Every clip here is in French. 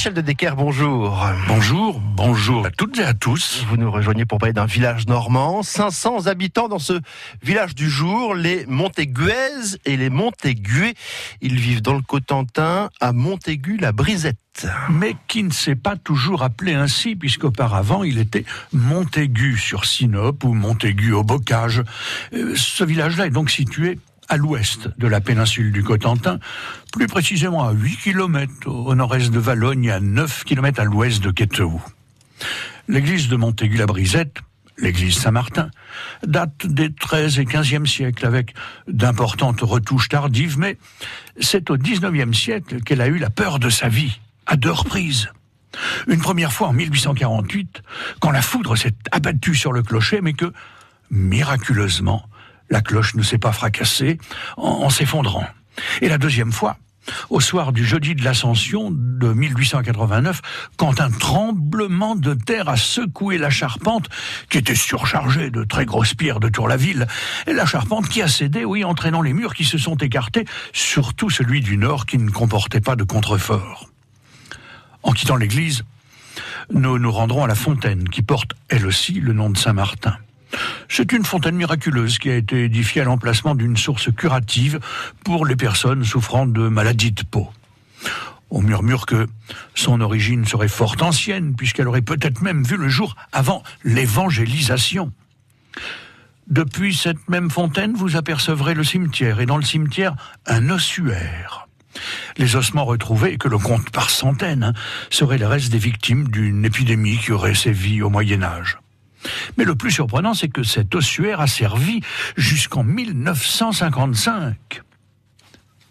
Michel de Decker, bonjour. Bonjour, bonjour à toutes et à tous. Vous nous rejoignez pour parler d'un village normand. 500 habitants dans ce village du jour, les Montéguaises et les Montégués. Ils vivent dans le Cotentin, à Montaigu-la-Brisette. Mais qui ne s'est pas toujours appelé ainsi, puisqu'auparavant il était Montaigu sur Sinope ou Montaigu au Bocage. Euh, ce village-là est donc situé à l'ouest de la péninsule du Cotentin, plus précisément à 8 km au nord-est de Valogne et à 9 km à l'ouest de Queteau. L'église de Montaigu-la-Brisette, l'église Saint-Martin, date des 13 et 15e siècles avec d'importantes retouches tardives, mais c'est au 19e siècle qu'elle a eu la peur de sa vie, à deux reprises. Une première fois en 1848, quand la foudre s'est abattue sur le clocher, mais que, miraculeusement, la cloche ne s'est pas fracassée en, s'effondrant. Et la deuxième fois, au soir du jeudi de l'Ascension de 1889, quand un tremblement de terre a secoué la charpente, qui était surchargée de très grosses pierres de Tour-la-Ville, et la charpente qui a cédé, oui, entraînant les murs qui se sont écartés, surtout celui du nord qui ne comportait pas de contrefort. En quittant l'église, nous nous rendrons à la fontaine qui porte, elle aussi, le nom de Saint-Martin. C'est une fontaine miraculeuse qui a été édifiée à l'emplacement d'une source curative pour les personnes souffrant de maladies de peau. On murmure que son origine serait fort ancienne, puisqu'elle aurait peut-être même vu le jour avant l'évangélisation. Depuis cette même fontaine, vous apercevrez le cimetière, et dans le cimetière, un ossuaire. Les ossements retrouvés, que l'on compte par centaines, hein, seraient les restes des victimes d'une épidémie qui aurait sévi au Moyen Âge. Mais le plus surprenant, c'est que cet ossuaire a servi jusqu'en 1955.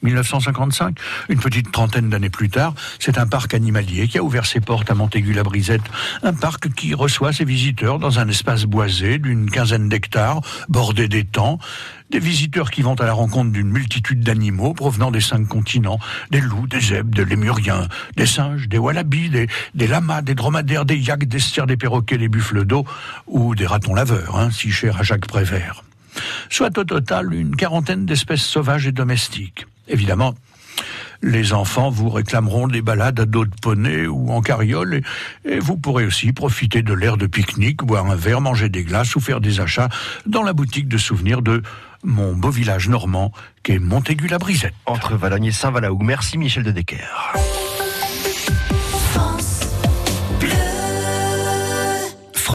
1955, une petite trentaine d'années plus tard, c'est un parc animalier qui a ouvert ses portes à Montaigu-la-Brisette. Un parc qui reçoit ses visiteurs dans un espace boisé d'une quinzaine d'hectares, bordé d'étangs. Des visiteurs qui vont à la rencontre d'une multitude d'animaux provenant des cinq continents. Des loups, des zèbres, des lémuriens, des singes, des wallabies, des, lamas, des dromadaires, des yaks, des stiers, des perroquets, des buffles d'eau ou des ratons laveurs, hein, si chers à Jacques Prévert. Soit au total une quarantaine d'espèces sauvages et domestiques. Évidemment, les enfants vous réclameront des balades à dos de poney ou en carriole et, vous pourrez aussi profiter de l'air de pique-nique, boire un verre, manger des glaces ou faire des achats dans la boutique de souvenirs de mon beau village normand qu'est Montaigu-la-Brisette. Entre Valogne et Saint-Valaou. Merci Michel de Decker.